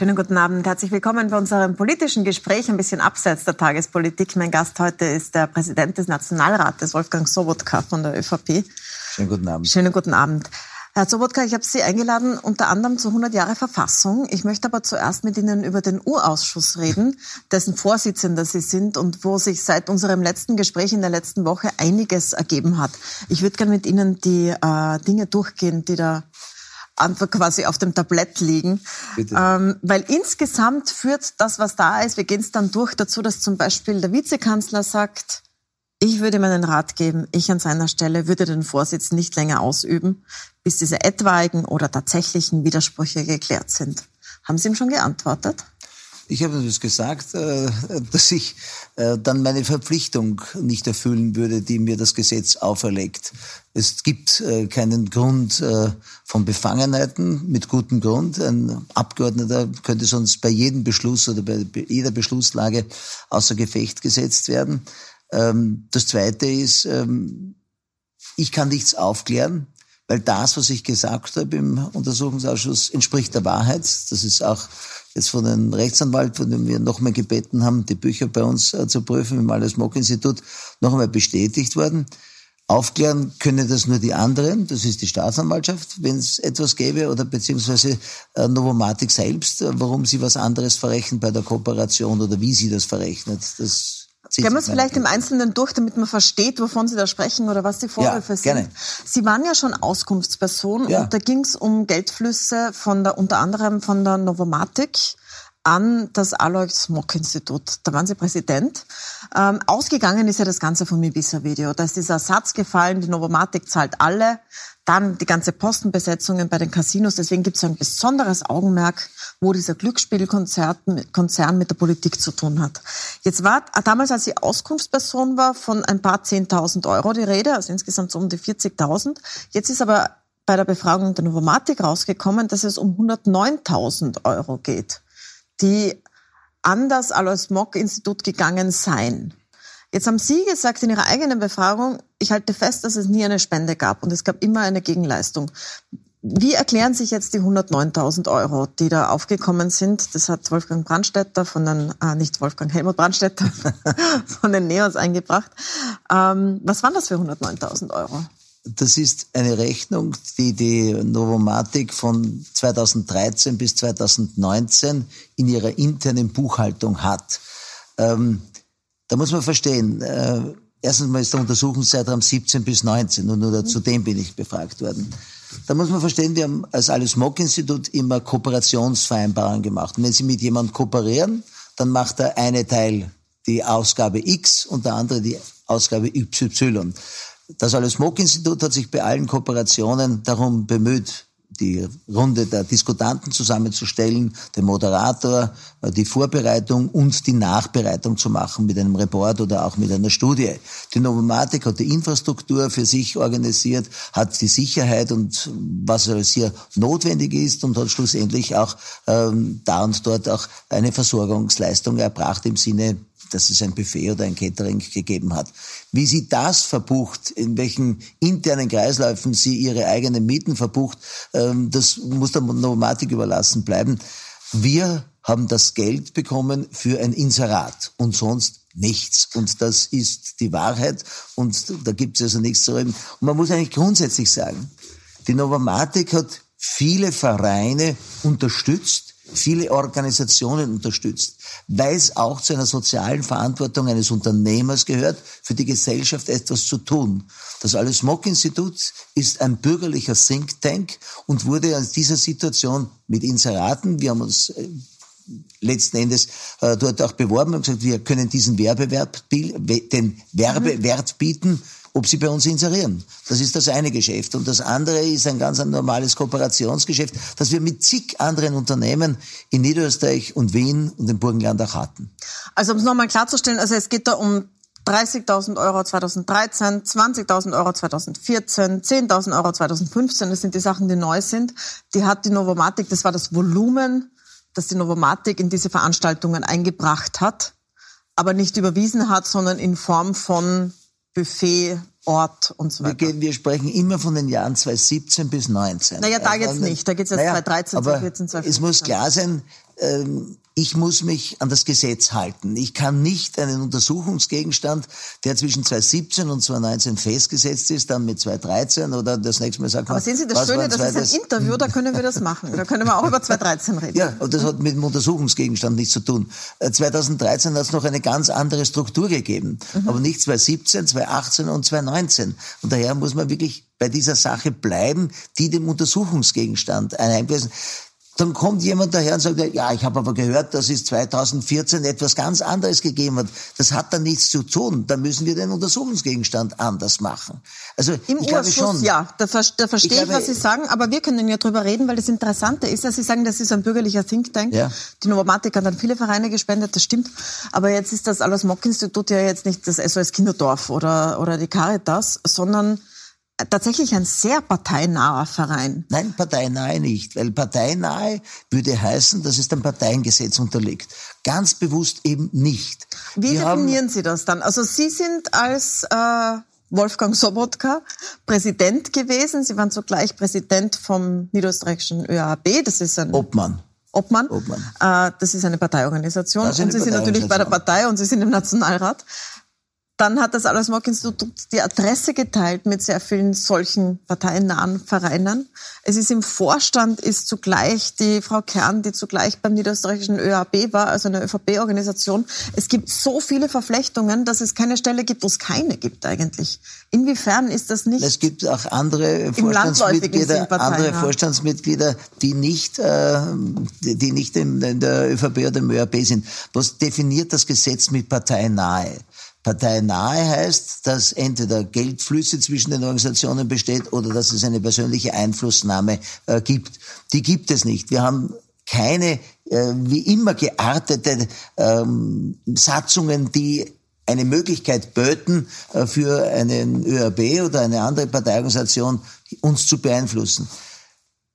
Schönen guten Abend. Herzlich willkommen bei unserem politischen Gespräch, ein bisschen abseits der Tagespolitik. Mein Gast heute ist der Präsident des Nationalrates, Wolfgang Sobotka von der ÖVP. Schönen guten Abend. Schönen guten Abend. Herr Sobotka, ich habe Sie eingeladen, unter anderem zur 100 Jahre Verfassung. Ich möchte aber zuerst mit Ihnen über den Urausschuss reden, dessen Vorsitzender Sie sind und wo sich seit unserem letzten Gespräch in der letzten Woche einiges ergeben hat. Ich würde gerne mit Ihnen die äh, Dinge durchgehen, die da quasi auf dem Tablett liegen. Ähm, weil insgesamt führt das, was da ist, wir gehen es dann durch dazu, dass zum Beispiel der Vizekanzler sagt, ich würde meinen Rat geben, ich an seiner Stelle würde den Vorsitz nicht länger ausüben, bis diese etwaigen oder tatsächlichen Widersprüche geklärt sind. Haben Sie ihm schon geantwortet? Ich habe das gesagt, äh, dass ich äh, dann meine Verpflichtung nicht erfüllen würde, die mir das Gesetz auferlegt. Es gibt äh, keinen Grund von Befangenheiten mit gutem Grund. Ein Abgeordneter könnte sonst bei jedem Beschluss oder bei jeder Beschlusslage außer Gefecht gesetzt werden. Ähm, das Zweite ist, ähm, ich kann nichts aufklären, weil das, was ich gesagt habe im Untersuchungsausschuss, entspricht der Wahrheit. Das ist auch jetzt von einem Rechtsanwalt, von dem wir nochmal gebeten haben, die Bücher bei uns äh, zu prüfen, im Alles-Mock-Institut, noch einmal bestätigt worden. Aufklären können das nur die anderen, das ist die Staatsanwaltschaft, wenn es etwas gäbe, oder beziehungsweise äh, Novomatic selbst, äh, warum sie was anderes verrechnen bei der Kooperation oder wie sie das verrechnet. Das Gehen wir es vielleicht im Einzelnen durch, damit man versteht, wovon Sie da sprechen oder was die Vorwürfe ja, sind. Gerne. Sie waren ja schon Auskunftsperson ja. und da ging es um Geldflüsse von der, unter anderem von der Novomatic an das Alois Mock Institut. Da waren Sie Präsident. Ähm, ausgegangen ist ja das Ganze vom Ibiza-Video. Da ist dieser Satz gefallen, die Novomatic zahlt alle. Dann die ganze Postenbesetzungen bei den Casinos. Deswegen gibt es ein besonderes Augenmerk, wo dieser Glücksspielkonzern mit der Politik zu tun hat. Jetzt war damals, als sie Auskunftsperson war, von ein paar Zehntausend Euro die Rede, also insgesamt so um die 40.000. Jetzt ist aber bei der Befragung der Novomatic rausgekommen, dass es um 109.000 Euro geht, die an das Alois Mock Institut gegangen seien. Jetzt haben Sie gesagt in Ihrer eigenen Befragung, ich halte fest, dass es nie eine Spende gab und es gab immer eine Gegenleistung. Wie erklären sich jetzt die 109.000 Euro, die da aufgekommen sind? Das hat Wolfgang Brandstätter von den, äh, nicht Wolfgang, Helmut Brandstätter von den Neos eingebracht. Ähm, was waren das für 109.000 Euro? Das ist eine Rechnung, die die Novomatic von 2013 bis 2019 in ihrer internen Buchhaltung hat. Ähm, da muss man verstehen, äh, erstens mal ist der Untersuchungszeitraum 17 bis 19 und nur zu bin ich befragt worden. Da muss man verstehen, wir haben als Alice Mock Institut immer Kooperationsvereinbarungen gemacht. Und wenn Sie mit jemandem kooperieren, dann macht der eine Teil die Ausgabe X und der andere die Ausgabe Y. Das Alice Mock Institut hat sich bei allen Kooperationen darum bemüht, die Runde der Diskutanten zusammenzustellen, den Moderator, äh, die Vorbereitung und die Nachbereitung zu machen mit einem Report oder auch mit einer Studie. Die Novomatic hat die Infrastruktur für sich organisiert, hat die Sicherheit und was alles hier notwendig ist und hat schlussendlich auch ähm, da und dort auch eine Versorgungsleistung erbracht im Sinne dass es ein Buffet oder ein Catering gegeben hat. Wie sie das verbucht, in welchen internen Kreisläufen sie ihre eigenen Mieten verbucht, ähm, das muss der Nomatik überlassen bleiben. Wir haben das Geld bekommen für ein Inserat und sonst nichts. Und das ist die Wahrheit und da gibt es also nichts zu reden. Und man muss eigentlich grundsätzlich sagen, die Novomatic hat viele Vereine unterstützt, viele Organisationen unterstützt, weil es auch zu einer sozialen Verantwortung eines Unternehmers gehört, für die Gesellschaft etwas zu tun. Das Alles Mock Institut ist ein bürgerlicher Think Tank und wurde in dieser Situation mit Inseraten, wir haben uns äh, letzten Endes äh, dort auch beworben und gesagt, wir können diesen Werbewert, den Werbewert bieten ob sie bei uns inserieren. Das ist das eine Geschäft. Und das andere ist ein ganz normales Kooperationsgeschäft, das wir mit zig anderen Unternehmen in Niederösterreich und Wien und im Burgenland auch hatten. Also um es nochmal klarzustellen, also es geht da um 30.000 Euro 2013, 20.000 Euro 2014, 10.000 Euro 2015. Das sind die Sachen, die neu sind. Die hat die Novomatic, das war das Volumen, das die Novomatic in diese Veranstaltungen eingebracht hat, aber nicht überwiesen hat, sondern in Form von Buffet, Ort und so weiter. Wir, gehen, wir sprechen immer von den Jahren 2017 bis 2019. Naja, da jetzt nicht. Da geht es jetzt naja, 2013, 2014, 2015. Es muss klar sein, ähm, ich muss mich an das Gesetz halten. Ich kann nicht einen Untersuchungsgegenstand, der zwischen 2017 und 2019 festgesetzt ist, dann mit 2013 oder das nächste Mal sagt man. Aber sehen Sie, das Schöne, das ist ein Interview, da können wir das machen. Da können wir auch über 2013 reden. Ja, und das hat mit dem Untersuchungsgegenstand nichts zu tun. 2013 hat es noch eine ganz andere Struktur gegeben. Mhm. Aber nicht 2017, 2018 und 2019. Und daher muss man wirklich bei dieser Sache bleiben, die dem Untersuchungsgegenstand eingewiesen dann kommt jemand daher und sagt, ja, ich habe aber gehört, dass es 2014 etwas ganz anderes gegeben hat. Das hat dann nichts zu tun. Da müssen wir den Untersuchungsgegenstand anders machen. Also Im ich glaube schon. Ja, da, da verstehe ich, glaube, was Sie sagen, aber wir können ja drüber reden, weil das Interessante ist, dass Sie sagen, das ist ein bürgerlicher Think Tank. Ja. Die Novomatik hat dann viele Vereine gespendet, das stimmt. Aber jetzt ist das Alles Mock Institut ja jetzt nicht das SOS Kinderdorf oder, oder die Caritas, sondern tatsächlich ein sehr parteinaher Verein. Nein, parteinahe nicht, weil parteinahe würde heißen, dass es dem Parteiengesetz unterliegt. Ganz bewusst eben nicht. Wie Wir definieren Sie das dann? Also Sie sind als äh, Wolfgang Sobotka Präsident gewesen. Sie waren zugleich Präsident vom niederösterreichischen ÖAB. Das ist ein Obmann. Obmann. Obmann. Äh, das ist eine Parteiorganisation. Eine und Sie sind natürlich bei der Partei und Sie sind im Nationalrat. Dann hat das Alles-Mock-Institut die Adresse geteilt mit sehr vielen solchen parteiennahen Vereinen. Es ist im Vorstand ist zugleich die Frau Kern, die zugleich beim niederösterreichischen ÖAB war, also eine ÖVP-Organisation. Es gibt so viele Verflechtungen, dass es keine Stelle gibt, wo es keine gibt eigentlich. Inwiefern ist das nicht? Es gibt auch andere Vorstandsmitglieder, andere Vorstandsmitglieder, die nicht, äh, die nicht in, in der ÖVP oder im ÖAB sind. Was definiert das Gesetz mit parteinahe? Parteinahe heißt, dass entweder Geldflüsse zwischen den Organisationen besteht oder dass es eine persönliche Einflussnahme äh, gibt. Die gibt es nicht. Wir haben keine äh, wie immer geartete ähm, Satzungen, die eine Möglichkeit böten, äh, für einen ÖRB oder eine andere Parteiorganisation uns zu beeinflussen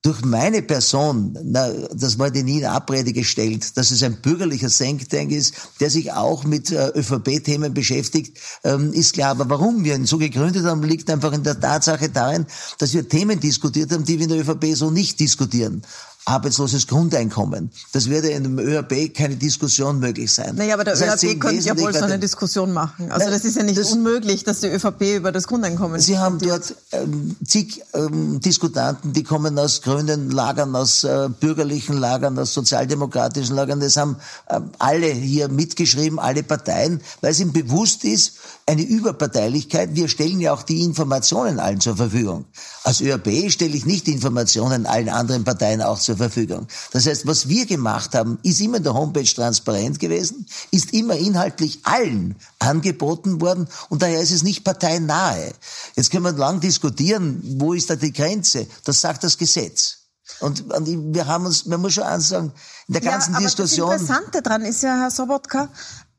durch meine Person, na, das wurde nie in Abrede gestellt, dass es ein bürgerlicher Think Tank ist, der sich auch mit äh, ÖVP-Themen beschäftigt, ähm, ist klar. Aber warum wir ihn so gegründet haben, liegt einfach in der Tatsache darin, dass wir Themen diskutiert haben, die wir in der ÖVP so nicht diskutieren arbeitsloses Grundeinkommen. Das würde in dem ÖRB keine Diskussion möglich sein. Naja, aber der das heißt, ÖRB könnte ja wohl so eine Diskussion machen. Also Nein, das ist ja nicht das, unmöglich, dass die ÖVP über das Grundeinkommen Sie haben dort ähm, zig ähm, Diskutanten, die kommen aus grünen Lagern, aus äh, bürgerlichen Lagern, aus sozialdemokratischen Lagern. Das haben äh, alle hier mitgeschrieben, alle Parteien, weil es ihnen bewusst ist, eine Überparteilichkeit. Wir stellen ja auch die Informationen allen zur Verfügung. Als ÖRB stelle ich nicht die Informationen allen anderen Parteien auch zur Verfügung. Das heißt, was wir gemacht haben, ist immer in der Homepage transparent gewesen, ist immer inhaltlich allen angeboten worden und daher ist es nicht parteinahe. Jetzt können wir lang diskutieren, wo ist da die Grenze? Das sagt das Gesetz. Und, und wir haben uns, man muss schon eins sagen, in der ganzen ja, aber Diskussion. Das Interessante dran ist ja, Herr Sobotka,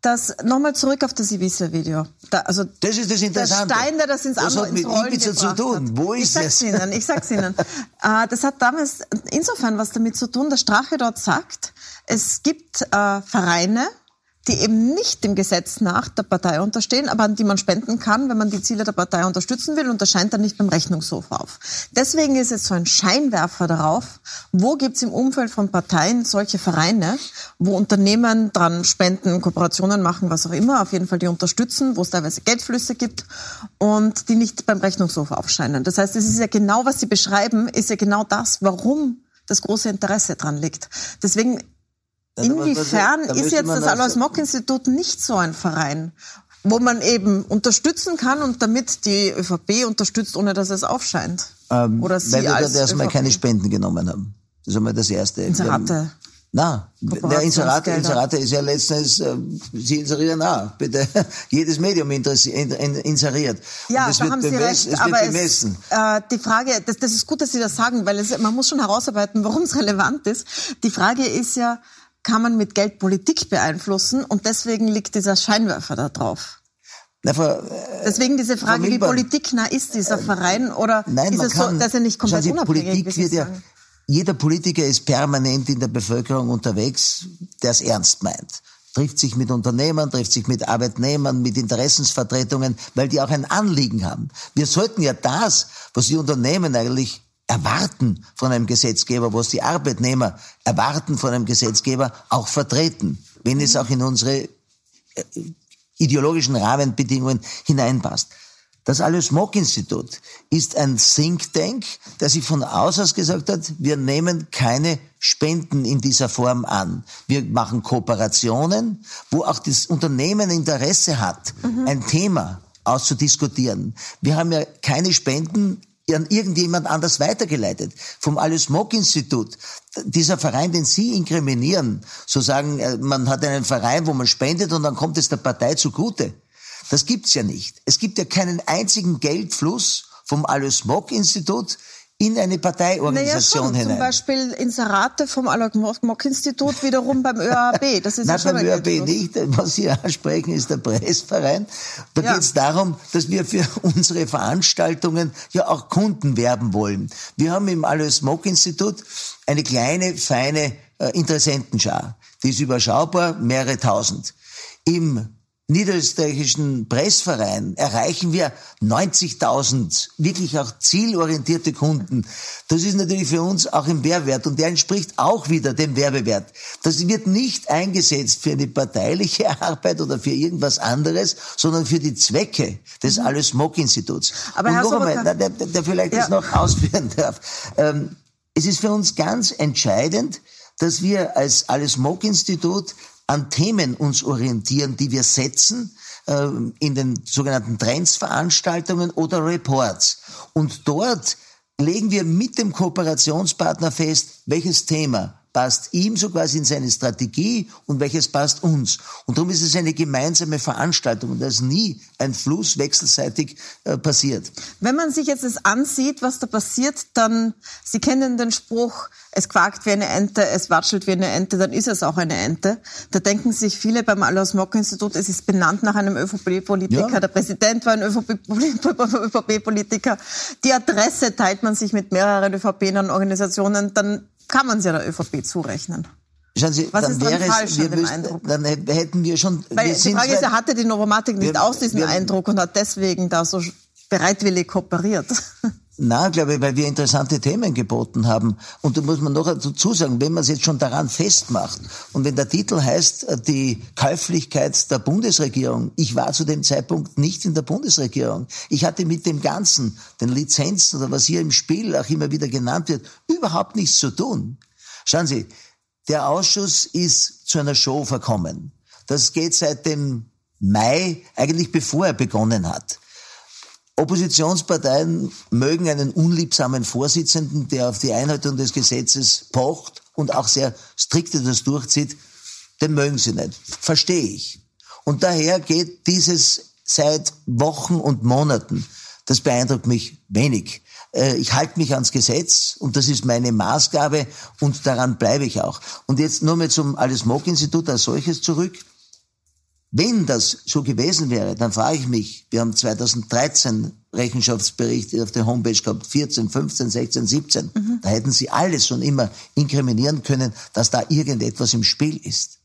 das nochmal zurück auf das Ibiza-Video. Da, also das ist das Interessante. Der Stein, der das ins, das hat mit Ibiza zu tun. Hat. Wo ist ich sag's Ihnen, ich sag's Ihnen. äh, das hat damals insofern was damit zu tun, dass Strache dort sagt, es gibt äh, Vereine, die eben nicht dem Gesetz nach der Partei unterstehen, aber an die man spenden kann, wenn man die Ziele der Partei unterstützen will und das scheint dann nicht beim Rechnungshof auf. Deswegen ist es so ein Scheinwerfer darauf, wo gibt's im Umfeld von Parteien solche Vereine, wo Unternehmen dran spenden, Kooperationen machen, was auch immer, auf jeden Fall die unterstützen, wo es teilweise Geldflüsse gibt und die nicht beim Rechnungshof aufscheinen. Das heißt, es ist ja genau, was Sie beschreiben, ist ja genau das, warum das große Interesse dran liegt. Deswegen Inwiefern ist jetzt das Alois-Mock-Institut nicht so ein Verein, wo man eben unterstützen kann und damit die ÖVP unterstützt, ohne dass es aufscheint? Ähm, Oder Sie weil wir dort erstmal keine Spenden genommen haben. Das ist einmal das Erste. Inserate. Na, der Inserate, Inserate ist ja letztens, äh, Sie inserieren auch, bitte, jedes Medium inseriert. Ja, da haben Sie recht, es aber es, äh, die Frage, das, das ist gut, dass Sie das sagen, weil es, man muss schon herausarbeiten, warum es relevant ist. Die Frage ist ja, kann man mit Geld Politik beeinflussen und deswegen liegt dieser Scheinwerfer da drauf. Na, Frau, äh, Deswegen diese Frage, wie politiknah ist dieser äh, Verein oder nein, ist es kann, so, dass er nicht komplett Sie, unabhängig Politik wird ja, Jeder Politiker ist permanent in der Bevölkerung unterwegs, der es ernst meint. Trifft sich mit Unternehmern, trifft sich mit Arbeitnehmern, mit Interessensvertretungen, weil die auch ein Anliegen haben. Wir sollten ja das, was die Unternehmen eigentlich erwarten von einem Gesetzgeber, was die Arbeitnehmer erwarten von einem Gesetzgeber, auch vertreten, wenn es auch in unsere äh, ideologischen Rahmenbedingungen hineinpasst. Das Alois-Mock-Institut ist ein Think Tank, der sich von aus aus gesagt hat, wir nehmen keine Spenden in dieser Form an. Wir machen Kooperationen, wo auch das Unternehmen Interesse hat, mhm. ein Thema auszudiskutieren. Wir haben ja keine Spenden an irgendjemand anders weitergeleitet. Vom Alice Mock Institut, dieser Verein, den Sie inkriminieren, so sagen, äh, man hat einen Verein, wo man spendet und dann kommt es der Partei zugute. Das gibt's ja nicht. Es gibt ja keinen einzigen Geldfluss vom Alois Mock Institut in eine Parteiorganisation naja, hinein. Zum Beispiel Inserate vom Alois-Mock-Institut wiederum beim ÖAB. Das ist Nein, beim ÖAB nicht. Was Sie ansprechen, ist der Pressverein. Da ja. geht es darum, dass wir für unsere Veranstaltungen ja auch Kunden werben wollen. Wir haben im Alois-Mock-Institut eine kleine, feine äh, Interessentenschar. Die ist überschaubar, mehrere tausend. Im niederösterreichischen Pressverein erreichen wir 90.000 wirklich auch zielorientierte Kunden. Das ist natürlich für uns auch ein Mehrwert und der entspricht auch wieder dem Werbewert. Das wird nicht eingesetzt für eine parteiliche Arbeit oder für irgendwas anderes, sondern für die Zwecke des mhm. Alles Mock Instituts. Aber und Herr noch einmal, der, der, der vielleicht ja. das noch ausführen darf. Ähm, es ist für uns ganz entscheidend, dass wir als Alles Mock Institut an Themen uns orientieren, die wir setzen äh, in den sogenannten Trendsveranstaltungen oder Reports. Und dort legen wir mit dem Kooperationspartner fest, welches Thema passt ihm so quasi in seine Strategie und welches passt uns. Und darum ist es eine gemeinsame Veranstaltung und da ist nie ein Fluss wechselseitig äh, passiert. Wenn man sich jetzt das ansieht, was da passiert, dann, Sie kennen den Spruch, es quakt wie eine Ente, es watschelt wie eine Ente, dann ist es auch eine Ente. Da denken sich viele beim Alois Mock Institut, es ist benannt nach einem ÖVP-Politiker, ja. der Präsident war ein ÖVP-Politiker, die Adresse teilt man sich mit mehreren ÖVP-Organisationen, dann kann man es ja der ÖVP zurechnen. Schauen Sie, Was dann ist wäre falsch es, wir müssten, dann hätten wir schon. Weil wir die Frage ist, er hatte die Novomatik nicht wir, aus diesem wir, Eindruck und hat deswegen da so bereitwillig kooperiert. Na, glaube ich, weil wir interessante Themen geboten haben. Und da muss man noch dazu sagen, wenn man es jetzt schon daran festmacht und wenn der Titel heißt, äh, die Käuflichkeit der Bundesregierung, ich war zu dem Zeitpunkt nicht in der Bundesregierung. Ich hatte mit dem Ganzen, den Lizenzen oder was hier im Spiel auch immer wieder genannt wird, überhaupt nichts zu tun. Schauen Sie, der Ausschuss ist zu einer Show verkommen. Das geht seit dem Mai, eigentlich bevor er begonnen hat. Oppositionsparteien mögen einen unliebsamen Vorsitzenden, der auf die Einhaltung des Gesetzes pocht und auch sehr strikt das durchzieht, den mögen sie nicht. Verstehe ich. Und daher geht dieses seit Wochen und Monaten. Das beeindruckt mich wenig. Äh, ich halte mich ans Gesetz und das ist meine Maßgabe und daran bleibe ich auch. Und jetzt nur mal zum Alice Mock Institut als solches zurück. Wenn das so gewesen wäre, dann frage ich mich, wir haben 2013 Rechenschaftsberichte auf der Homepage gehabt, 14, 15, 16, 17. Mhm. Da hätten Sie alles schon immer inkriminieren können, dass da irgendetwas im Spiel ist.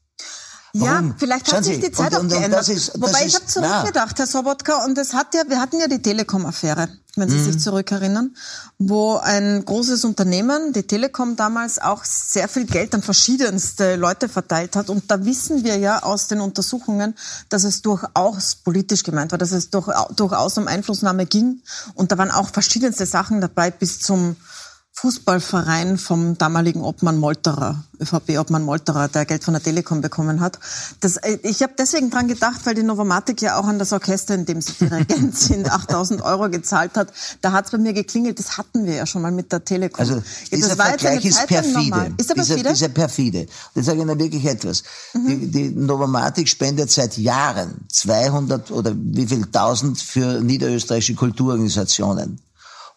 Warum? Ja, vielleicht hat sich die Zeit und, auch und, geändert. Und ist, Wobei ich habe zurückgedacht, Herr Sobotka, und es hat ja, wir hatten ja die Telekom-Affäre, wenn Sie mhm. sich zurückerinnern, wo ein großes Unternehmen, die Telekom damals, auch sehr viel Geld an verschiedenste Leute verteilt hat. Und da wissen wir ja aus den Untersuchungen, dass es durchaus politisch gemeint war, dass es durchaus um Einflussnahme ging. Und da waren auch verschiedenste Sachen dabei bis zum Fußballverein vom damaligen Obmann Molterer, ÖVP-Obmann Molterer, der Geld von der Telekom bekommen hat. Das, äh, ich habe deswegen dran gedacht, weil die Novomatic ja auch an das Orchester, in dem sie Dirigent sind, 8000 Euro gezahlt hat. Da hat es bei mir geklingelt, das hatten wir ja schon mal mit der Telekom. Also dieser Vergleich ist perfide. Ist er perfide? Dieser, dieser perfide. Jetzt sage ich Ihnen wirklich etwas. Mhm. Die, die Novomatic spendet seit Jahren 200 oder wie viel tausend für niederösterreichische Kulturorganisationen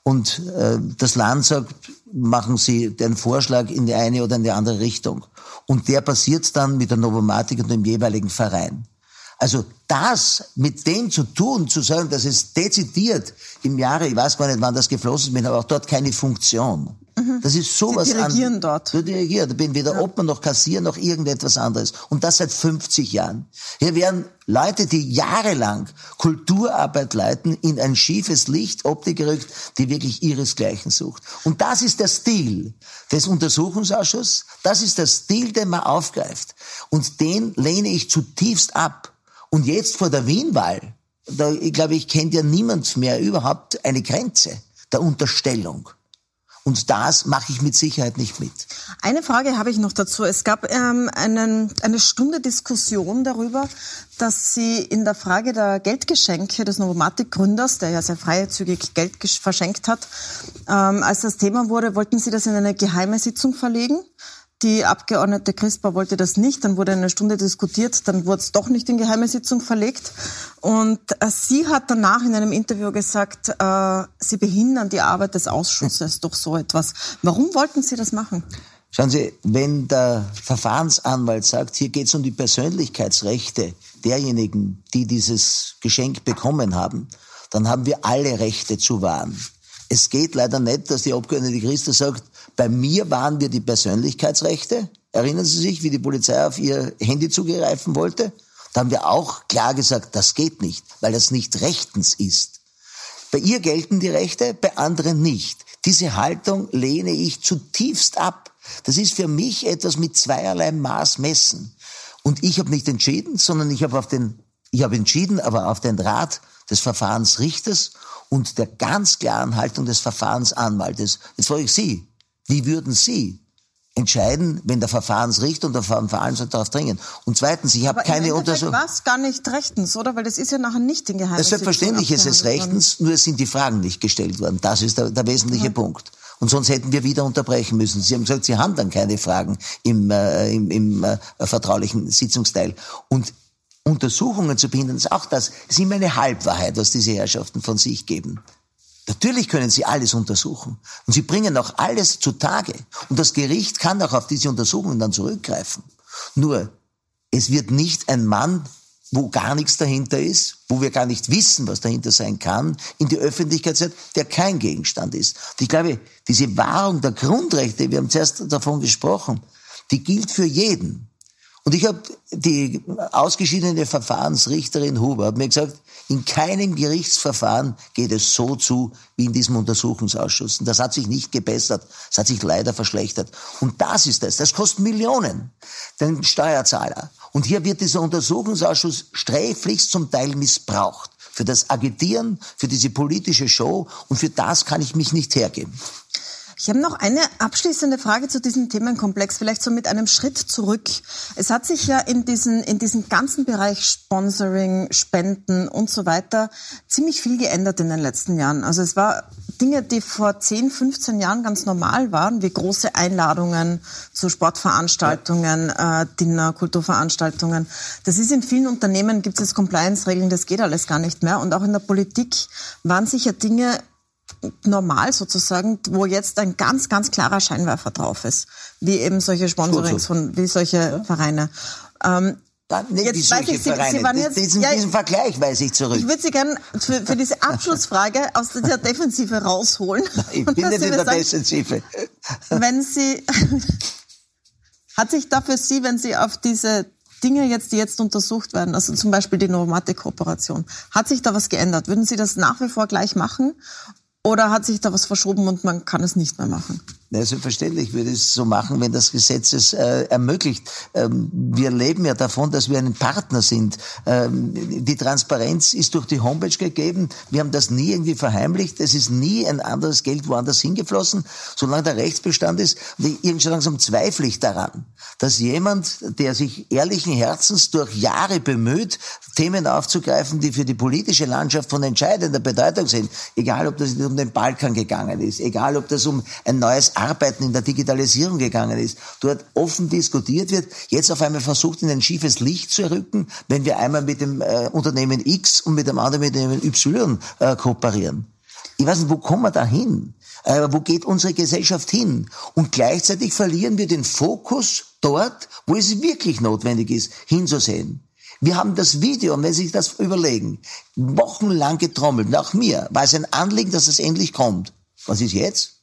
und äh, das Land sagt, machen Sie den Vorschlag in die eine oder in die andere Richtung. Und der passiert dann mit der Novomatik und dem jeweiligen Verein. Also das mit dem zu tun, zu sagen, dass es dezidiert im Jahre, ich weiß gar nicht, wann das geflossen ist, aber auch dort keine Funktion. Mhm. Das ist sowas Sie dirigieren an, dort. Du dirigieren. Da bin weder ja. Obmann noch Kassier noch irgendetwas anderes. Und das seit 50 Jahren. Hier werden Leute, die jahrelang Kulturarbeit leiten, in ein schiefes Licht Optik gerückt, die wirklich ihresgleichen sucht. Und das ist der Stil des Untersuchungsausschusses. Das ist der Stil, den man aufgreift. Und den lehne ich zutiefst ab. Und jetzt vor der Wienwahl, da, ich glaube, ich kennt ja niemand mehr überhaupt eine Grenze der Unterstellung. Und das mache ich mit Sicherheit nicht mit. Eine Frage habe ich noch dazu. Es gab ähm, einen, eine Stunde Diskussion darüber, dass Sie in der Frage der Geldgeschenke des Novomatic-Gründers, der ja sehr freizügig Geld verschenkt hat, ähm, als das Thema wurde, wollten Sie das in eine geheime Sitzung verlegen. Die Abgeordnete Crispa wollte das nicht. Dann wurde eine Stunde diskutiert. Dann wurde es doch nicht in geheime Sitzung verlegt. Und äh, sie hat danach in einem Interview gesagt, äh, sie behindern die Arbeit des Ausschusses durch so etwas. Warum wollten Sie das machen? Schauen Sie, wenn der Verfahrensanwalt sagt, hier geht es um die Persönlichkeitsrechte derjenigen, die dieses Geschenk bekommen haben, dann haben wir alle Rechte zu wahren. Es geht leider nicht, dass die Abgeordnete Christa sagt, bei mir waren wir die Persönlichkeitsrechte. Erinnern Sie sich, wie die Polizei auf ihr Handy zugreifen wollte? Da haben wir auch klar gesagt, das geht nicht, weil das nicht rechtens ist. Bei ihr gelten die Rechte, bei anderen nicht. Diese Haltung lehne ich zutiefst ab. Das ist für mich etwas mit zweierlei Maß messen. Und ich habe nicht entschieden, sondern ich habe auf den, ich habe entschieden, aber auf den Rat des Verfahrensrichters und der ganz klaren Haltung des Verfahrensanwaltes. Jetzt frage ich Sie, wie würden Sie entscheiden, wenn der Verfahrensrichter und der Verfahrensrichter darauf dringen? Und zweitens, ich habe keine Untersuchung. war es gar nicht rechtens, oder? Weil das ist ja nachher nicht in Geheimnis. Selbstverständlich ist es rechtens, nur sind die Fragen nicht gestellt worden. Das ist der, der wesentliche ja. Punkt. Und sonst hätten wir wieder unterbrechen müssen. Sie haben gesagt, Sie haben dann keine Fragen im, äh, im, im äh, vertraulichen Sitzungsteil. Und Untersuchungen zu behindern, ist auch das, ist immer eine Halbwahrheit, was diese Herrschaften von sich geben. Natürlich können sie alles untersuchen. Und sie bringen auch alles zutage. Und das Gericht kann auch auf diese Untersuchungen dann zurückgreifen. Nur, es wird nicht ein Mann, wo gar nichts dahinter ist, wo wir gar nicht wissen, was dahinter sein kann, in die Öffentlichkeit setzt, der kein Gegenstand ist. Und ich glaube, diese Wahrung der Grundrechte, wir haben zuerst davon gesprochen, die gilt für jeden. Und ich habe die ausgeschiedene Verfahrensrichterin Huber hat mir gesagt, in keinem Gerichtsverfahren geht es so zu wie in diesem Untersuchungsausschuss. Und das hat sich nicht gebessert. Das hat sich leider verschlechtert. Und das ist es. Das kostet Millionen den Steuerzahler. Und hier wird dieser Untersuchungsausschuss sträflichst zum Teil missbraucht. Für das Agitieren, für diese politische Show. Und für das kann ich mich nicht hergeben. Ich habe noch eine abschließende Frage zu diesem Themenkomplex, vielleicht so mit einem Schritt zurück. Es hat sich ja in diesen, in diesem ganzen Bereich Sponsoring, Spenden und so weiter ziemlich viel geändert in den letzten Jahren. Also es war Dinge, die vor 10, 15 Jahren ganz normal waren, wie große Einladungen zu Sportveranstaltungen, äh, Dinner, Kulturveranstaltungen. Das ist in vielen Unternehmen, gibt es Compliance-Regeln, das geht alles gar nicht mehr. Und auch in der Politik waren sicher Dinge normal sozusagen, wo jetzt ein ganz, ganz klarer Scheinwerfer drauf ist, wie eben solche Sponsorings von, wie solche ja. Vereine. Ähm, nicht jetzt weiß ich, Sie, Sie waren jetzt, diesen, ja, diesen Vergleich weise ich zurück. Ich würde Sie gerne für, für diese Abschlussfrage aus der Defensive rausholen. Ich bin nicht in der sagen, Defensive. Wenn Sie, hat sich da für Sie, wenn Sie auf diese Dinge jetzt, die jetzt untersucht werden, also zum Beispiel die Novomatic-Kooperation, hat sich da was geändert? Würden Sie das nach wie vor gleich machen? Oder hat sich da was verschoben und man kann es nicht mehr machen? Ja, selbstverständlich würde ich es so machen, wenn das Gesetz es äh, ermöglicht. Ähm, wir leben ja davon, dass wir ein Partner sind. Ähm, die Transparenz ist durch die Homepage gegeben. Wir haben das nie irgendwie verheimlicht. Es ist nie ein anderes Geld woanders hingeflossen, solange der Rechtsbestand ist. Und irgendwie langsam zweifle ich daran, dass jemand, der sich ehrlichen Herzens durch Jahre bemüht, Themen aufzugreifen, die für die politische Landschaft von entscheidender Bedeutung sind, egal ob das um den Balkan gegangen ist, egal ob das um ein neues Arbeiten in der Digitalisierung gegangen ist, dort offen diskutiert wird, jetzt auf einmal versucht, in ein schiefes Licht zu rücken, wenn wir einmal mit dem äh, Unternehmen X und mit dem anderen dem Y äh, kooperieren. Ich weiß nicht, wo kommen wir da hin? Äh, wo geht unsere Gesellschaft hin? Und gleichzeitig verlieren wir den Fokus dort, wo es wirklich notwendig ist, hinzusehen. Wir haben das Video, und wenn Sie sich das überlegen, wochenlang getrommelt, nach mir, war es ein Anliegen, dass es endlich kommt. Was ist jetzt?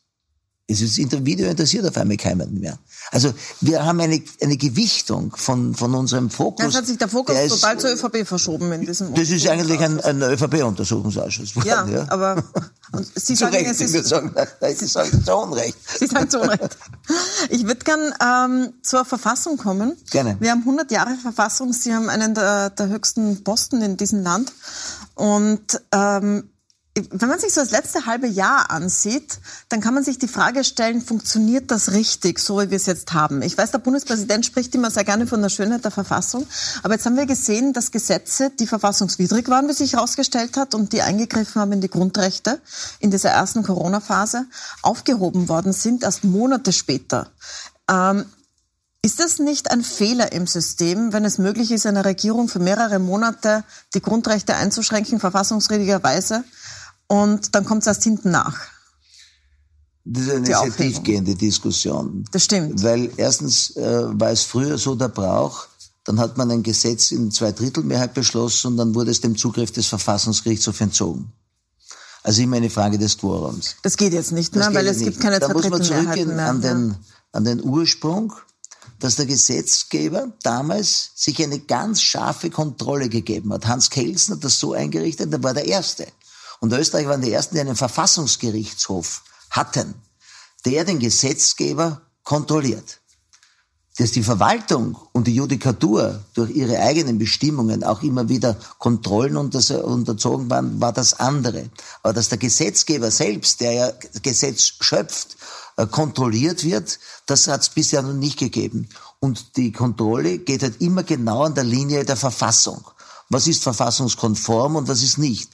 Es ist, Video interessiert auf einmal keinen mehr. Also wir haben eine, eine Gewichtung von, von unserem Fokus. Jetzt hat sich der Fokus der total ist, zur ÖVP verschoben in diesem Das ist eigentlich ein, ein ÖVP-Untersuchungsausschuss. Ja, ja, aber Sie sagen, Recht, es ist, sagen, Sie sagen zu Unrecht. Sie sagen zu Unrecht. Ich würde gern ähm, zur Verfassung kommen. Gerne. Wir haben 100 Jahre Verfassung. Sie haben einen der, der höchsten Posten in diesem Land. Und ähm, wenn man sich so das letzte halbe Jahr ansieht, dann kann man sich die Frage stellen, funktioniert das richtig, so wie wir es jetzt haben? Ich weiß, der Bundespräsident spricht immer sehr gerne von der Schönheit der Verfassung, aber jetzt haben wir gesehen, dass Gesetze, die verfassungswidrig waren, wie sich herausgestellt hat, und die eingegriffen haben in die Grundrechte in dieser ersten Corona-Phase, aufgehoben worden sind, erst Monate später. Ähm, ist das nicht ein Fehler im System, wenn es möglich ist, einer Regierung für mehrere Monate die Grundrechte einzuschränken, verfassungswidrigerweise? Und dann kommt es erst hinten nach. Das ist eine sehr tiefgehende Diskussion. Das stimmt. Weil erstens äh, war es früher so der Brauch, dann hat man ein Gesetz in Zweidrittelmehrheit beschlossen und dann wurde es dem Zugriff des Verfassungsgerichtshofs entzogen. Also immer eine Frage des Quorums. Das geht jetzt nicht, ne? weil es nicht. gibt keine Da muss man zurückgehen mehr, an, den, an den Ursprung, dass der Gesetzgeber damals sich eine ganz scharfe Kontrolle gegeben hat. Hans Kelsen hat das so eingerichtet, er war der Erste. Und Österreich waren die ersten, die einen Verfassungsgerichtshof hatten, der den Gesetzgeber kontrolliert. Dass die Verwaltung und die Judikatur durch ihre eigenen Bestimmungen auch immer wieder Kontrollen unterzogen waren, war das andere. Aber dass der Gesetzgeber selbst, der ja Gesetz schöpft, äh, kontrolliert wird, das hat es bisher noch nicht gegeben. Und die Kontrolle geht halt immer genau an der Linie der Verfassung. Was ist verfassungskonform und was ist nicht?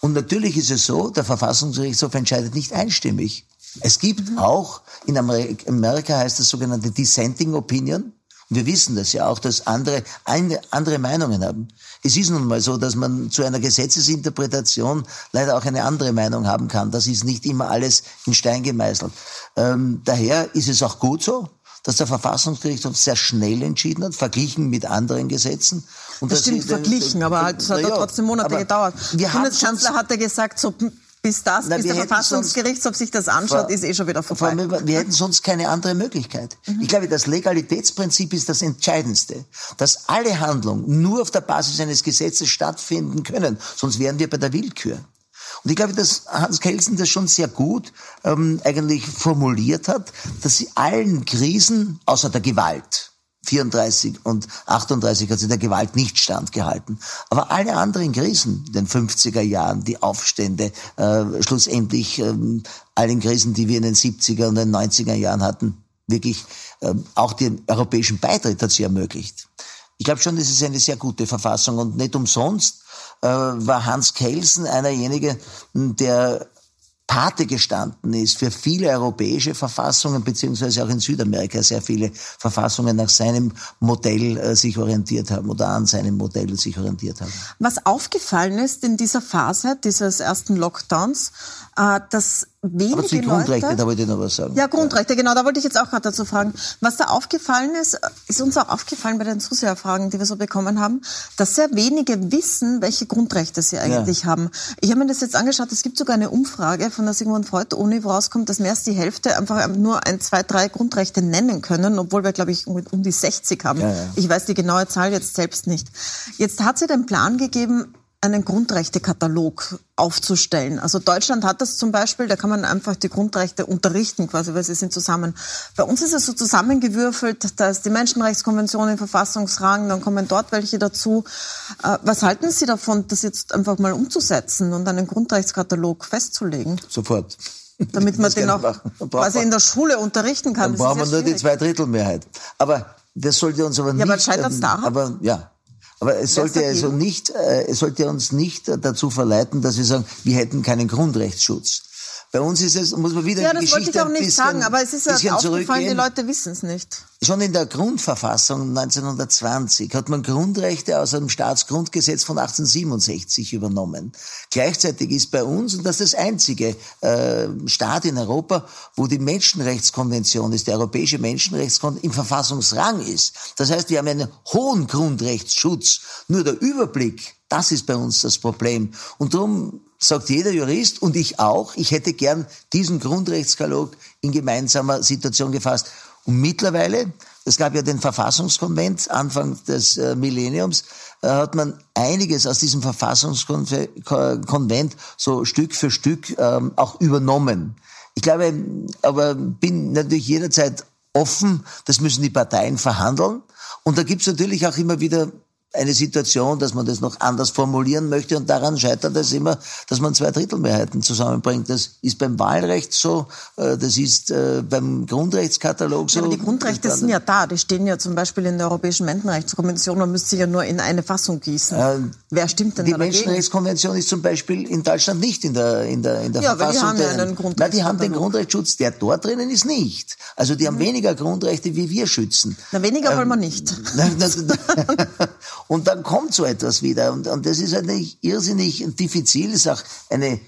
Und natürlich ist es so, der Verfassungsgerichtshof entscheidet nicht einstimmig. Es gibt mhm. auch, in Amerika heißt das sogenannte Dissenting Opinion. Und wir wissen das ja auch, dass andere eine, andere Meinungen haben. Es ist nun mal so, dass man zu einer Gesetzesinterpretation leider auch eine andere Meinung haben kann. Das ist nicht immer alles in Stein gemeißelt. Ähm, daher ist es auch gut so, dass der Verfassungsgerichtshof sehr schnell entschieden hat, verglichen mit anderen Gesetzen. Und das stimmt, verglichen, aber halt, es hat ja, trotzdem Monate gedauert. Der Bundeskanzler hat ja gesagt, so bis das, Na, bis der Verfassungsgerichtshof sich das anschaut, vor, ist eh schon wieder vorbei. Wir, wir hätten sonst keine andere Möglichkeit. Mhm. Ich glaube, das Legalitätsprinzip ist das Entscheidendste. Dass alle Handlungen nur auf der Basis eines Gesetzes stattfinden können. Sonst wären wir bei der Willkür. Und ich glaube, dass Hans Kelsen das schon sehr gut ähm, eigentlich formuliert hat, dass sie allen Krisen, außer der Gewalt, 34 und 38 hat sie der Gewalt nicht standgehalten. Aber alle anderen Krisen, den 50er Jahren, die Aufstände, äh, schlussendlich ähm, allen Krisen, die wir in den 70er und den 90er Jahren hatten, wirklich äh, auch den europäischen Beitritt hat sie ermöglicht. Ich glaube schon, das ist eine sehr gute Verfassung und nicht umsonst äh, war Hans Kelsen einerjenige, der Pate gestanden ist für viele europäische Verfassungen, beziehungsweise auch in Südamerika sehr viele Verfassungen nach seinem Modell äh, sich orientiert haben oder an seinem Modell sich orientiert haben. Was aufgefallen ist in dieser Phase dieses ersten Lockdowns, dass wenige Aber zu Grundrechte, da wollte ich noch was sagen. Ja, Grundrechte, genau, da wollte ich jetzt auch gerade dazu fragen. Was da aufgefallen ist, ist uns auch aufgefallen bei den Zuseherfragen, die wir so bekommen haben, dass sehr wenige wissen, welche Grundrechte sie eigentlich ja. haben. Ich habe mir das jetzt angeschaut, es gibt sogar eine Umfrage von der Sigmund Freud Uni, wo rauskommt, dass mehr als die Hälfte einfach nur ein, zwei, drei Grundrechte nennen können, obwohl wir, glaube ich, um die 60 haben. Ja, ja. Ich weiß die genaue Zahl jetzt selbst nicht. Jetzt hat sie den Plan gegeben, einen Grundrechtekatalog aufzustellen. Also Deutschland hat das zum Beispiel, da kann man einfach die Grundrechte unterrichten, quasi, weil sie sind zusammen. Bei uns ist es so zusammengewürfelt, da ist die Menschenrechtskonvention in Verfassungsrang, dann kommen dort welche dazu. Äh, was halten Sie davon, das jetzt einfach mal umzusetzen und einen Grundrechtskatalog festzulegen? Sofort. Damit man den auch quasi in der Schule unterrichten kann. Dann brauchen wir nur die Zweidrittelmehrheit. Aber das sollte uns aber nicht... Ja, aber scheitert es daran? Aber, ja, aber es sollte also nicht, äh, es sollte uns nicht dazu verleiten, dass wir sagen, wir hätten keinen Grundrechtsschutz. Bei uns ist es, muss man wieder ja, die Geschichte wollte ich auch nicht bisschen, sagen, aber es ist ja aufgefallen, die Leute wissen es nicht. Schon in der Grundverfassung 1920 hat man Grundrechte aus dem Staatsgrundgesetz von 1867 übernommen. Gleichzeitig ist bei uns, und das ist das einzige äh, Staat in Europa, wo die Menschenrechtskonvention ist, die Europäische Menschenrechtskonvention im Verfassungsrang ist. Das heißt, wir haben einen hohen Grundrechtsschutz. Nur der Überblick, das ist bei uns das Problem. Und darum sagt jeder Jurist und ich auch, ich hätte gern diesen Grundrechtskatalog in gemeinsamer Situation gefasst. Und mittlerweile, es gab ja den Verfassungskonvent Anfang des äh, Millenniums, äh, hat man einiges aus diesem Verfassungskonvent so Stück für Stück ähm, auch übernommen. Ich glaube, aber bin natürlich jederzeit offen, das müssen die Parteien verhandeln. Und da gibt's natürlich auch immer wieder eine Situation, dass man das noch anders formulieren möchte und daran scheitert es immer, dass man zwei Drittelmehrheiten zusammenbringt. Das ist beim Wahlrecht so, äh, das ist äh, beim Grundrechtskatalog so. Ja, aber die Grundrechte sind ja da, die stehen ja zum Beispiel in der Europäischen Menschenrechtskonvention, man müsste ja nur in eine Fassung gießen. Äh, Wer stimmt denn Die dagegen? Menschenrechtskonvention ist zum Beispiel in Deutschland nicht in der, in der, in der ja, Verfassung. Ja, die haben ja einen Grundrechtskatalog. Nein, die haben den Grundrechtsschutz, der dort drinnen ist nicht. Also die haben mhm. weniger Grundrechte, wie wir schützen. Na, weniger ähm, wollen wir nicht. und dann kommt so etwas wieder. Und, und das ist eigentlich irrsinnig diffizil, ist auch eine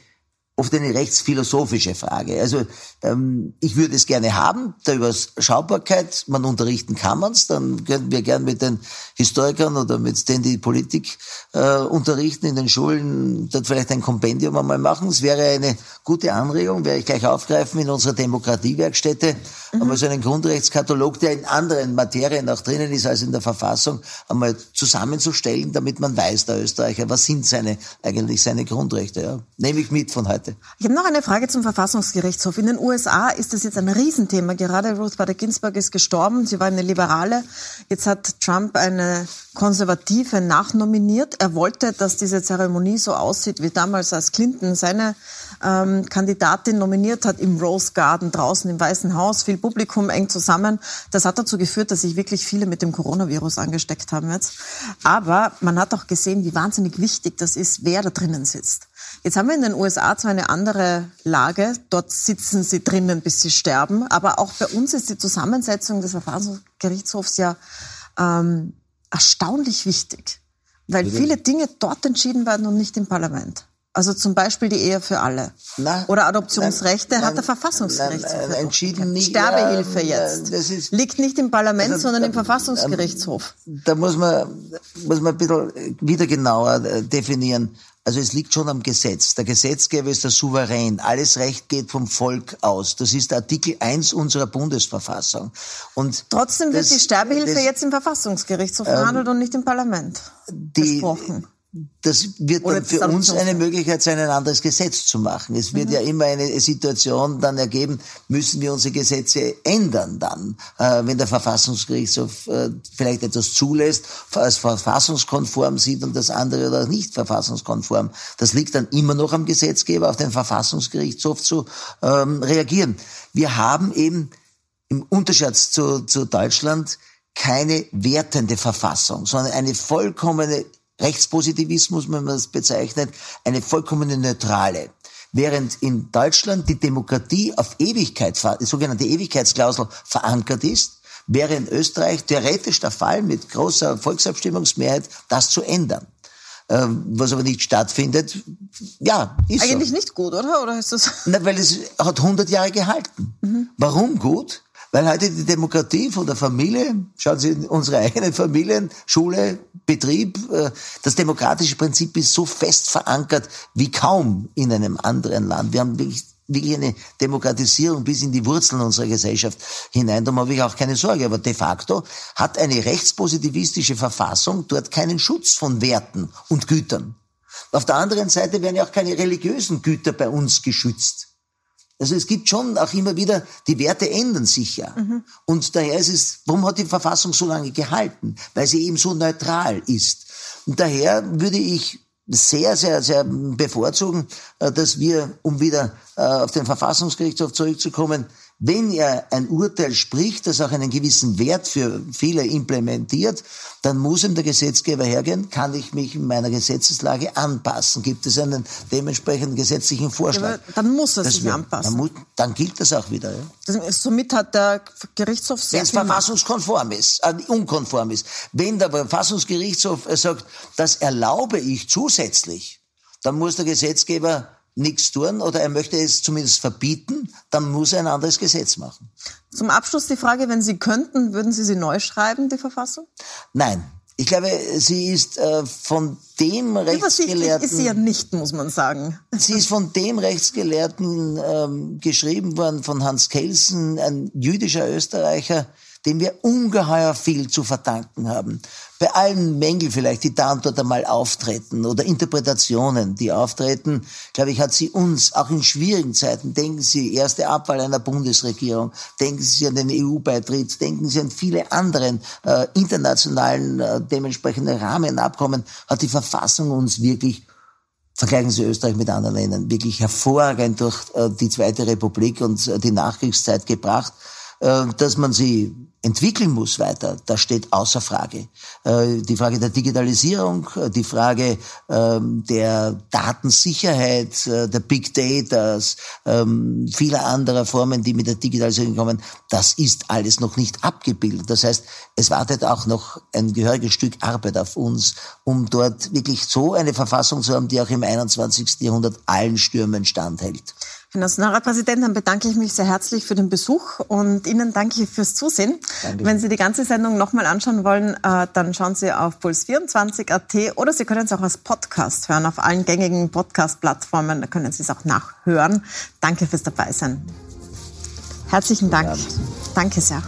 oft eine rechtsphilosophische Frage. Also ähm, ich würde es gerne haben, der Überschaubarkeit, man unterrichten kann man's, dann könnten wir gern mit den Historikern oder mit denen, die Politik äh, unterrichten in den Schulen, dort vielleicht ein Kompendium einmal machen. Es wäre eine gute Anregung, werde ich gleich aufgreifen in unserer Demokratiewerkstätte, mhm. einmal so einen Grundrechtskatalog, der in anderen Materien auch drinnen ist als in der Verfassung, einmal zusammenzustellen, damit man weiß, der Österreicher, was sind seine eigentlich seine Grundrechte. Ja? Nehme ich mit von heute. Seite. Ich habe noch eine Frage zum Verfassungsgerichtshof. In den USA ist das jetzt ein Riesenthema. Gerade Ruth Bader Ginsburg ist gestorben. Sie war eine Liberale. Jetzt hat Trump eine Konservative nachnominiert. Er wollte, dass diese Zeremonie so aussieht wie damals, als Clinton seine ähm, Kandidatin nominiert hat im Rose Garden draußen im Weißen Haus, viel Publikum eng zusammen. Das hat dazu geführt, dass sich wirklich viele mit dem Coronavirus angesteckt haben jetzt. Aber man hat auch gesehen, wie wahnsinnig wichtig das ist, wer da drinnen sitzt. Jetzt haben wir in den USA zwar eine andere Lage, dort sitzen sie drinnen, bis sie sterben, aber auch bei uns ist die Zusammensetzung des Verfassungsgerichtshofs ja ähm, erstaunlich wichtig, weil viele Dinge dort entschieden werden und nicht im Parlament. Also zum Beispiel die Ehe für alle. Na, Oder Adoptionsrechte nein, hat der Verfassungsgerichtshof. Nein, entschieden nicht. Sterbehilfe ja, jetzt. Ist, Liegt nicht im Parlament, also, sondern im Verfassungsgerichtshof. Da muss man, muss man ein bisschen wieder genauer äh, definieren. Also es liegt schon am Gesetz. Der Gesetzgeber ist der Souverän. Alles Recht geht vom Volk aus. Das ist Artikel 1 unserer Bundesverfassung. Und Trotzdem wird das, die Sterbehilfe das, jetzt im Verfassungsgerichtshof ähm, verhandelt und nicht im Parlament die, besprochen das wird dann für uns eine Möglichkeit sein, ein anderes Gesetz zu machen. Es wird mhm. ja immer eine Situation dann ergeben, müssen wir unsere Gesetze ändern dann, äh, wenn der Verfassungsgerichtshof äh, vielleicht etwas zulässt, als verfassungskonform sieht und das andere oder nicht verfassungskonform. Das liegt dann immer noch am Gesetzgeber, auf den Verfassungsgerichtshof zu ähm, reagieren. Wir haben eben im Unterschied zu, zu Deutschland keine wertende Verfassung, sondern eine vollkommene Rechtspositivismus, wenn man das bezeichnet, eine vollkommene neutrale. Während in Deutschland die Demokratie auf Ewigkeit, die sogenannte Ewigkeitsklausel verankert ist, wäre in Österreich theoretisch der Fall, mit großer Volksabstimmungsmehrheit, das zu ändern. Ähm, was aber nicht stattfindet, ja, ist Eigentlich so. nicht gut, oder? Oder ist das? Na, weil es hat 100 Jahre gehalten. Mhm. Warum gut? Weil heute die Demokratie von der Familie, schauen Sie in unsere eigenen Familien, Schule, Betrieb, äh, das demokratische Prinzip ist so fest verankert wie kaum in einem anderen Land. Wir haben wirklich wirklich eine Demokratisierung bis in die Wurzeln unserer Gesellschaft hinein. Da habe ich auch keine Sorge. Aber de facto hat eine rechtspositivistische Verfassung dort keinen Schutz von Werten und Gütern. Auf der anderen Seite werden ja auch keine religiösen Güter bei uns geschützt. Also es gibt schon auch immer wieder, die Werte ändern sich ja. Mhm. Und daher ist es, warum hat die Verfassung so lange gehalten? Weil sie eben so neutral ist. Und daher würde ich sehr, sehr, sehr bevorzugen, äh, dass wir, um wieder äh, auf den Verfassungsgerichtshof zurückzukommen, Wenn er ein Urteil spricht, das auch einen gewissen Wert für viele implementiert, dann muss ihm der Gesetzgeber hergehen, kann ich mich in meiner Gesetzeslage anpassen? Gibt es einen dementsprechenden gesetzlichen Vorschlag? Ja, dann muss er sich anpassen. Dann, muss, dann, gilt das auch wieder. Ja? Das, somit hat der Gerichtshof sehr Wenn es verfassungskonform ist, äh, unkonform ist. Wenn der Verfassungsgerichtshof sagt, das erlaube ich zusätzlich, dann muss der Gesetzgeber nichts tun oder er möchte es zumindest verbieten, dann muss er ein anderes Gesetz machen. Zum Abschluss die Frage, wenn Sie könnten, würden Sie sie neu schreiben, die Verfassung? Nein. Ich glaube, sie ist äh, von dem Rechtsgelehrten... ist sie ja nicht, muss man sagen. Sie ist von dem Rechtsgelehrten ähm, geschrieben worden, von Hans Kelsen, ein jüdischer Österreicher, dem wir ungeheuer viel zu verdanken haben. Bei allen Mängeln vielleicht, die da und dort einmal auftreten oder Interpretationen, die auftreten, glaube ich, hat sie uns auch in schwierigen Zeiten, denken Sie, erste Abwahl einer Bundesregierung, denken Sie an den EU-Beitritt, denken Sie an viele anderen äh, internationalen äh, dementsprechenden Rahmenabkommen, hat die Verfassung uns wirklich Vergleichen Sie Österreich mit anderen Ländern, wirklich hervorragend durch äh, die Zweite Republik und äh, die Nachkriegszeit gebracht, dass man sie entwickeln muss weiter, das steht außer Frage. Äh, die Frage der Digitalisierung, äh, die Frage ähm, der Datensicherheit, äh, der Big Data, ähm, vieler anderer Formen, die mit der Digitalisierung kommen, das ist alles noch nicht abgebildet. Das heißt, es wartet auch noch ein gehöriges Stück Arbeit auf uns, um dort wirklich so eine Verfassung zu haben, die auch im 21. Jahrhundert allen Stürmen standhält. Herr Nationalratspräsident, dann bedanke ich mich sehr herzlich für den Besuch und Ihnen danke ich fürs Zusehen. Danke. Wenn Sie die ganze Sendung nochmal anschauen wollen, äh, dann schauen Sie auf puls24.at oder Sie können es auch als Podcast hören auf allen gängigen Podcast-Plattformen. Da können Sie es auch nachhören. Danke fürs Dabeisein. Herzlichen Dank. Danke sehr.